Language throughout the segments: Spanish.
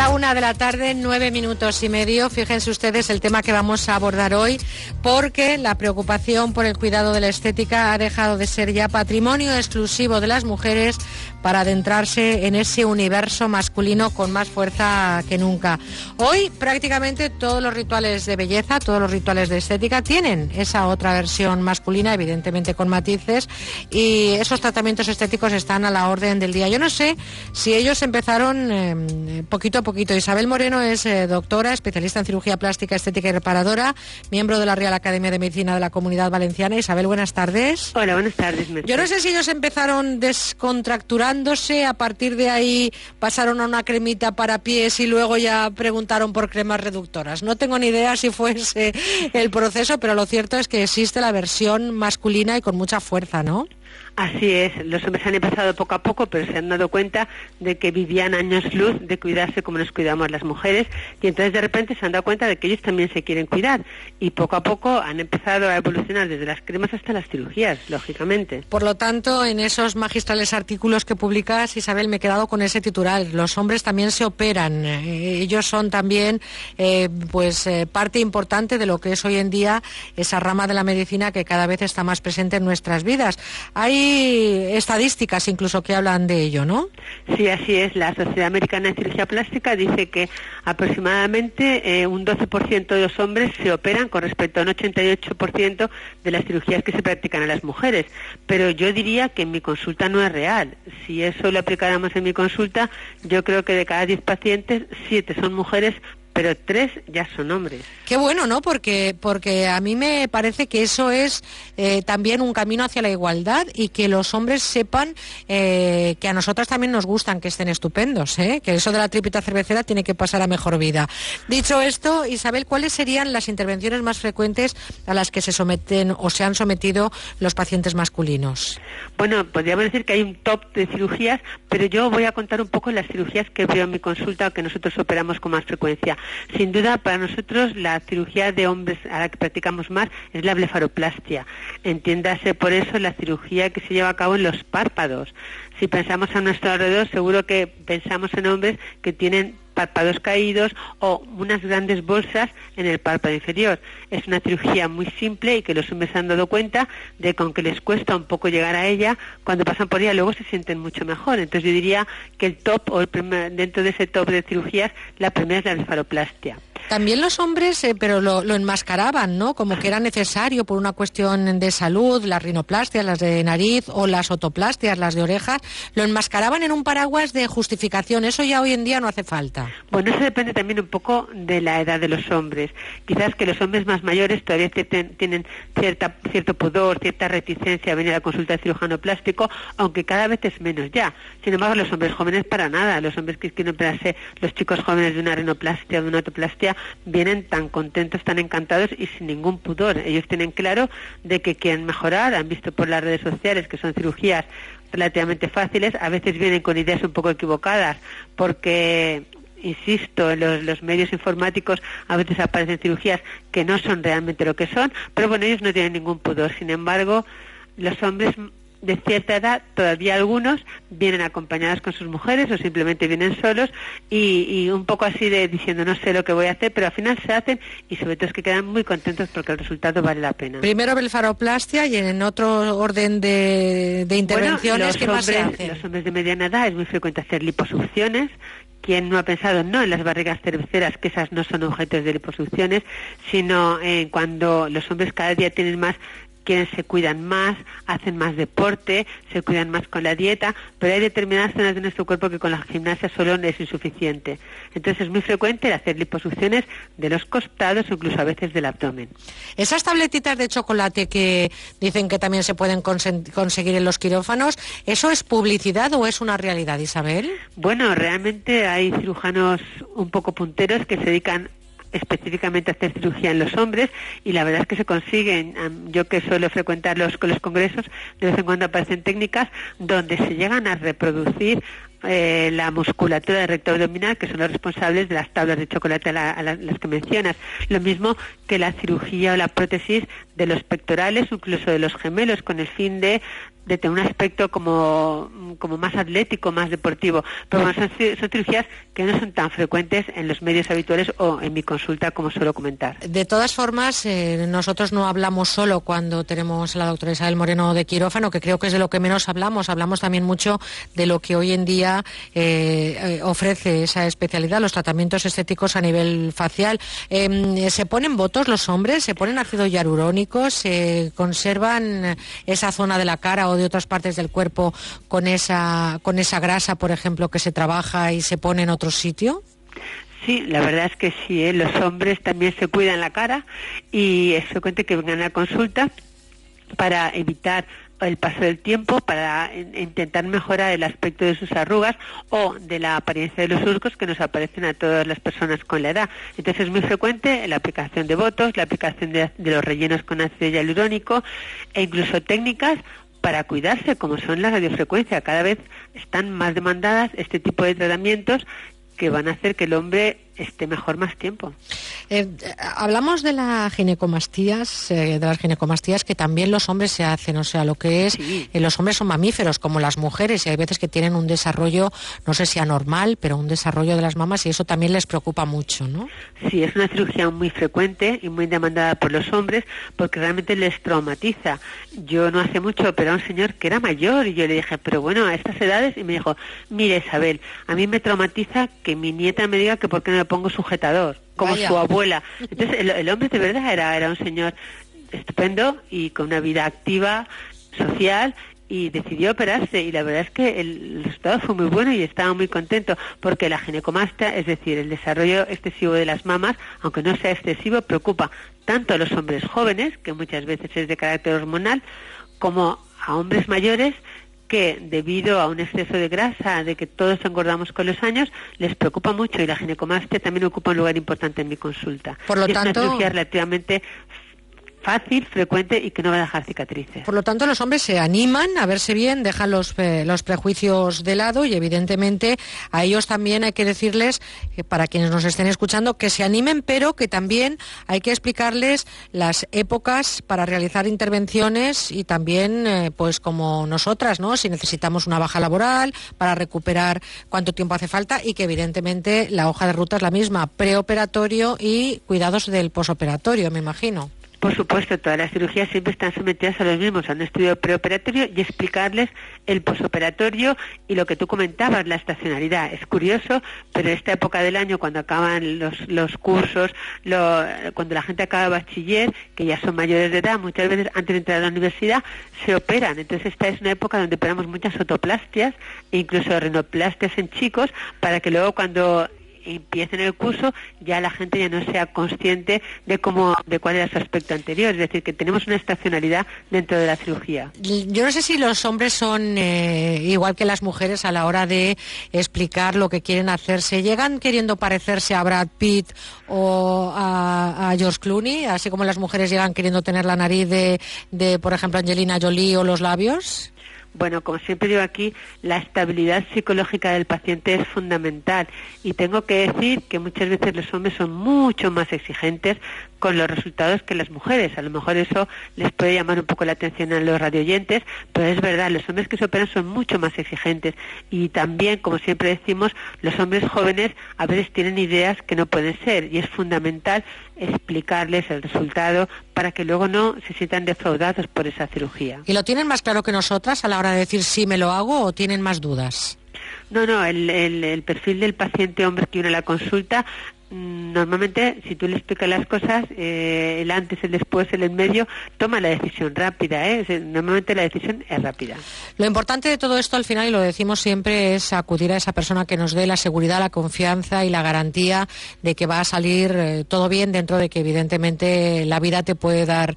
la una de la tarde, nueve minutos y medio. Fíjense ustedes el tema que vamos a abordar hoy, porque la preocupación por el cuidado de la estética ha dejado de ser ya patrimonio exclusivo de las mujeres para adentrarse en ese universo masculino con más fuerza que nunca. Hoy prácticamente todos los rituales de belleza, todos los rituales de estética tienen esa otra versión masculina, evidentemente con matices, y esos tratamientos estéticos están a la orden del día. Yo no sé si ellos empezaron eh, poquito a poquito. Isabel Moreno es eh, doctora, especialista en cirugía plástica, estética y reparadora, miembro de la Real Academia de Medicina de la Comunidad Valenciana. Isabel, buenas tardes. Hola, buenas tardes. Yo no sé si ellos empezaron descontracturando a partir de ahí pasaron a una cremita para pies y luego ya preguntaron por cremas reductoras. No tengo ni idea si fuese el proceso, pero lo cierto es que existe la versión masculina y con mucha fuerza, ¿no? Así es, los hombres han empezado poco a poco, pero se han dado cuenta de que vivían años luz de cuidarse como nos cuidamos las mujeres y entonces de repente se han dado cuenta de que ellos también se quieren cuidar y poco a poco han empezado a evolucionar desde las cremas hasta las cirugías, lógicamente. Por lo tanto, en esos magistrales artículos que publicas, Isabel, me he quedado con ese titular. Los hombres también se operan. Eh, ellos son también eh, pues eh, parte importante de lo que es hoy en día esa rama de la medicina que cada vez está más presente en nuestras vidas. Hay estadísticas incluso que hablan de ello, ¿no? Sí, así es. La Sociedad Americana de Cirugía Plástica dice que aproximadamente eh, un 12% de los hombres se operan con respecto a un 88% de las cirugías que se practican a las mujeres. Pero yo diría que mi consulta no es real. Si eso lo aplicáramos en mi consulta, yo creo que de cada 10 pacientes, 7 son mujeres pero tres ya son hombres. Qué bueno, ¿no? Porque, porque a mí me parece que eso es eh, también un camino hacia la igualdad y que los hombres sepan eh, que a nosotras también nos gustan que estén estupendos, ¿eh? que eso de la tripita cervecera tiene que pasar a mejor vida. Dicho esto, Isabel, ¿cuáles serían las intervenciones más frecuentes a las que se someten o se han sometido los pacientes masculinos? Bueno, podríamos decir que hay un top de cirugías, pero yo voy a contar un poco las cirugías que veo en mi consulta o que nosotros operamos con más frecuencia. Sin duda, para nosotros la cirugía de hombres a la que practicamos más es la blefaroplastia. Entiéndase por eso la cirugía que se lleva a cabo en los párpados. Si pensamos a nuestro alrededor, seguro que pensamos en hombres que tienen párpados caídos o unas grandes bolsas en el párpado inferior. Es una cirugía muy simple y que los hombres han dado cuenta de que aunque les cuesta un poco llegar a ella, cuando pasan por ella luego se sienten mucho mejor. Entonces yo diría que el top o el dentro de ese top de cirugías, la primera es la blefaroplastia. También los hombres, eh, pero lo, enmascaraban, ¿no? Como que era necesario por una cuestión de salud, las rinoplastias, las de nariz o las otoplastias, las de orejas, lo enmascaraban en un paraguas de justificación. Eso ya hoy en día no hace falta. Bueno, eso depende también un poco de la edad de los hombres. Quizás que los hombres más mayores todavía tienen cierta, cierto pudor, cierta reticencia a venir a la consulta de cirujano plástico, aunque cada vez es menos ya. Sin embargo, los hombres jóvenes para nada. Los hombres que quieren operarse, los chicos jóvenes de una rinoplastia o de una otoplastia, vienen tan contentos, tan encantados y sin ningún pudor. Ellos tienen claro de que quieren mejorar, han visto por las redes sociales que son cirugías relativamente fáciles, a veces vienen con ideas un poco equivocadas porque insisto, los, los, medios informáticos a veces aparecen cirugías que no son realmente lo que son, pero bueno, ellos no tienen ningún pudor. Sin embargo, los hombres de cierta edad, todavía algunos vienen acompañados con sus mujeres o simplemente vienen solos y, un poco así de diciendo no sé lo que voy a hacer, pero al final se hacen y sobre todo es que quedan muy contentos porque el resultado vale la pena. Primero blefaroplastia y en otro orden de, intervenciones, ¿qué más se? Los hombres de mediana edad es muy frecuente hacer liposucciones, quien no ha pensado no en las barrigas cerveceras, que esas no son objetos de liposucciones, sino en cuando los hombres cada día tienen más quienes se cuidan más, hacen más deporte, se cuidan más con la dieta, pero hay determinadas zonas de nuestro cuerpo que con la gimnasia solo es insuficiente. Entonces es muy frecuente hacer liposucciones de los costados o incluso a veces del abdomen. Esas tabletitas de chocolate que dicen que también se pueden conseguir en los quirófanos, ¿eso es publicidad o es una realidad, Isabel? Bueno, realmente hay cirujanos un poco punteros que se dedican específicamente hacer cirugía en los hombres y la verdad es que se consiguen, yo que suelo frecuentar los, los congresos, de vez en cuando aparecen técnicas donde se llegan a reproducir eh, la musculatura recto abdominal, que son los responsables de las tablas de chocolate a, las que mencionas. Lo mismo que la cirugía o la prótesis de los pectorales, incluso de los gemelos, con el fin de de tener un aspecto como, como más atlético, más deportivo. Pero bueno, son, cirugías que no son tan frecuentes en los medios habituales o en mi consulta, como suelo comentar. De todas formas, eh, nosotros no hablamos solo cuando tenemos a la doctora Isabel Moreno de quirófano, que creo que es de lo que menos hablamos. Hablamos también mucho de lo que hoy en día eh, eh, ofrece esa especialidad, los tratamientos estéticos a nivel facial. Em, ¿Se ponen votos los hombres? ¿Se ponen ácido hialurónico? ¿Se conservan esa zona de la cara de otras partes del cuerpo con esa, con esa grasa, por ejemplo, que se trabaja y se pone en otro sitio? Sí, la verdad es que sí, ¿eh? los hombres también se cuidan la cara y es frecuente que vengan a consulta para evitar el paso del tiempo para intentar mejorar el aspecto de sus arrugas o de la apariencia de los surcos que nos aparecen a todas las personas con la edad. Entonces es muy frecuente la aplicación de votos, la aplicación de, los rellenos con ácido hialurónico e incluso técnicas para cuidarse, como son la radiofrecuencia. Cada vez están más demandadas este tipo de tratamientos que van a hacer que el hombre esté mejor más tiempo. Eh, hablamos de las ginecomastías, eh, de las ginecomastías que también los hombres se hacen, o sea, lo que es, eh, los hombres son mamíferos como las mujeres y hay veces que tienen un desarrollo, no sé si anormal, pero un desarrollo de las mamas y eso también les preocupa mucho, ¿no? Sí, es una cirugía muy frecuente y muy demandada por los hombres porque realmente les traumatiza. Yo no hace mucho pero a un señor que era mayor y yo le dije, pero bueno, a estas edades y me dijo, mire Isabel, a mí me traumatiza que mi nieta me diga que por qué no pongo sujetador, como su abuela. Entonces, el, hombre de verdad era, era un señor estupendo y con una vida activa, social, y decidió operarse y la verdad es que el resultado fue muy bueno y estaba muy contento porque la ginecomastia, es decir, el desarrollo excesivo de las mamas, aunque no sea excesivo, preocupa tanto a los hombres jóvenes, que muchas veces es de carácter hormonal, como a hombres mayores que debido a un exceso de grasa, de que todos engordamos con los años, les preocupa mucho y la ginecomastia también ocupa un lugar importante en mi consulta. Por lo tanto, es una cirugía relativamente fácil, frecuente y que no va a dejar cicatrices. Por lo tanto, los hombres se animan a verse bien, dejan los, eh, los prejuicios de lado y evidentemente a ellos también hay que decirles, eh, para quienes nos estén escuchando, que se animen, pero que también hay que explicarles las épocas para realizar intervenciones y también, eh, pues como nosotras, ¿no? Si necesitamos una baja laboral para recuperar cuánto tiempo hace falta y que evidentemente la hoja de ruta es la misma, preoperatorio y cuidados del posoperatorio, me imagino. Por supuesto, todas las cirugías siempre están sometidas a los mismos, a un estudio preoperatorio y explicarles el posoperatorio y lo que tú comentabas, la estacionalidad. Es curioso, pero en esta época del año, cuando acaban los, los cursos, cuando la gente acaba bachiller, que ya son mayores de edad, muchas veces antes de entrar a la universidad, se operan. Entonces esta es una época donde operamos muchas otoplastias e incluso rinoplastias en chicos para que luego cuando empiecen el curso ya la gente ya no sea consciente de cómo de cuál era su aspecto anterior. Es decir que tenemos una estacionalidad dentro de la cirugía. Yo no sé si los hombres son eh, igual que las mujeres a la hora de explicar lo que quieren hacerse. Llegan queriendo parecerse a Brad Pitt o a, George Clooney así como las mujeres llegan queriendo tener la nariz de, de por ejemplo Angelina Jolie o los labios bueno, como siempre digo aquí, la estabilidad psicológica del paciente es fundamental. Y tengo que decir que muchas veces los hombres son mucho más exigentes con los resultados que las mujeres. A lo mejor eso les puede llamar un poco la atención a los radioyentes, pero es verdad, los hombres que se operan son mucho más exigentes y también, como siempre decimos, los hombres jóvenes a veces tienen ideas que no pueden ser y es fundamental explicarles el resultado para que luego no se sientan defraudados por esa cirugía. ¿Y lo tienen más claro que nosotras a la hora de decir sí me lo hago o tienen más dudas? No, no, el, el, perfil del paciente hombre que une la consulta normalmente si tú le explicas las cosas, eh, el antes, el después, el en medio, toma la decisión rápida. ¿eh? Normalmente la decisión es rápida. Lo importante de todo esto al final, y lo decimos siempre, es acudir a esa persona que nos dé la seguridad, la confianza y la garantía de que va a salir eh, todo bien dentro de que evidentemente la vida te puede dar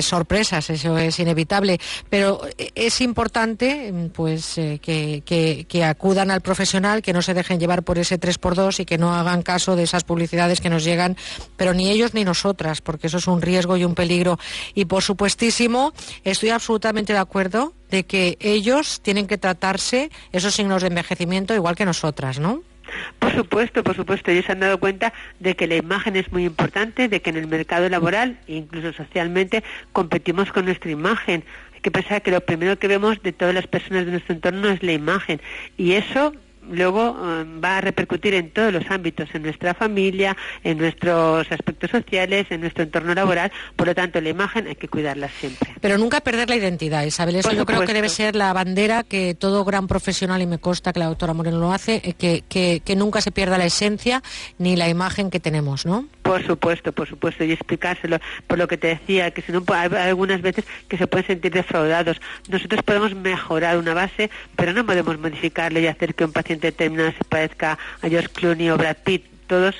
sorpresas, eso es inevitable. Pero es importante pues que, que, que acudan al profesional, que no se dejen llevar por ese 3x2 y que no hagan caso de esas publicidades que nos llegan, pero ni ellos ni nosotras, porque eso es un riesgo y un peligro. Y por supuestísimo, estoy absolutamente de acuerdo de que ellos tienen que tratarse esos signos de envejecimiento igual que nosotras, ¿no? Por supuesto, por supuesto. Ellos se han dado cuenta de que la imagen es muy importante, de que en el mercado laboral e incluso socialmente competimos con nuestra imagen. Hay que pensar que lo primero que vemos de todas las personas de nuestro entorno es la imagen. Y eso luego eh, va a repercutir en todos los ámbitos, en nuestra familia, en nuestros aspectos sociales, en nuestro entorno laboral. Por lo tanto, la imagen hay que cuidarla siempre. Pero nunca perder la identidad, Isabel. Eso yo creo que debe ser la bandera que todo gran profesional, y me consta que la doctora Moreno lo hace, eh, que, que, que nunca se pierda la esencia ni la imagen que tenemos, ¿no? Por supuesto, por supuesto, y explicárselo, por lo que te decía, que si no, hay algunas veces que se pueden sentir defraudados. Nosotros podemos mejorar una base, pero no podemos modificarle y hacer que un paciente determinado se parezca a George Clooney o Brad Pitt todos,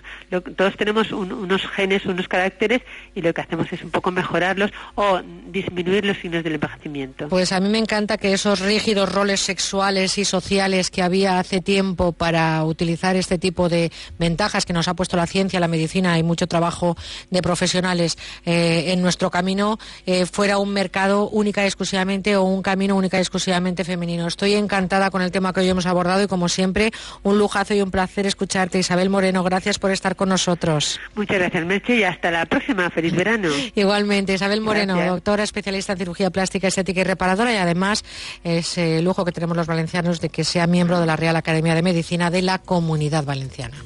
todos tenemos unos genes, unos caracteres y lo que hacemos es un poco mejorarlos o disminuir los signos del envejecimiento. Pues a mí me encanta que esos rígidos roles sexuales y sociales que había hace tiempo para utilizar este tipo de ventajas que nos ha puesto la ciencia, la medicina y mucho trabajo de profesionales eh, en nuestro camino, eh, fuera un mercado única y exclusivamente o un camino única y exclusivamente femenino. Estoy encantada con el tema que hoy hemos abordado y como siempre, un lujazo y un placer escucharte. Isabel Moreno, gracias gracias por estar con nosotros. Muchas gracias, Merche, y hasta la próxima. Feliz verano. Igualmente, Isabel Moreno, doctora especialista en cirugía plástica, estética y reparadora, y además es el lujo que tenemos los valencianos de que sea miembro de la Real Academia de Medicina de la Comunidad Valenciana.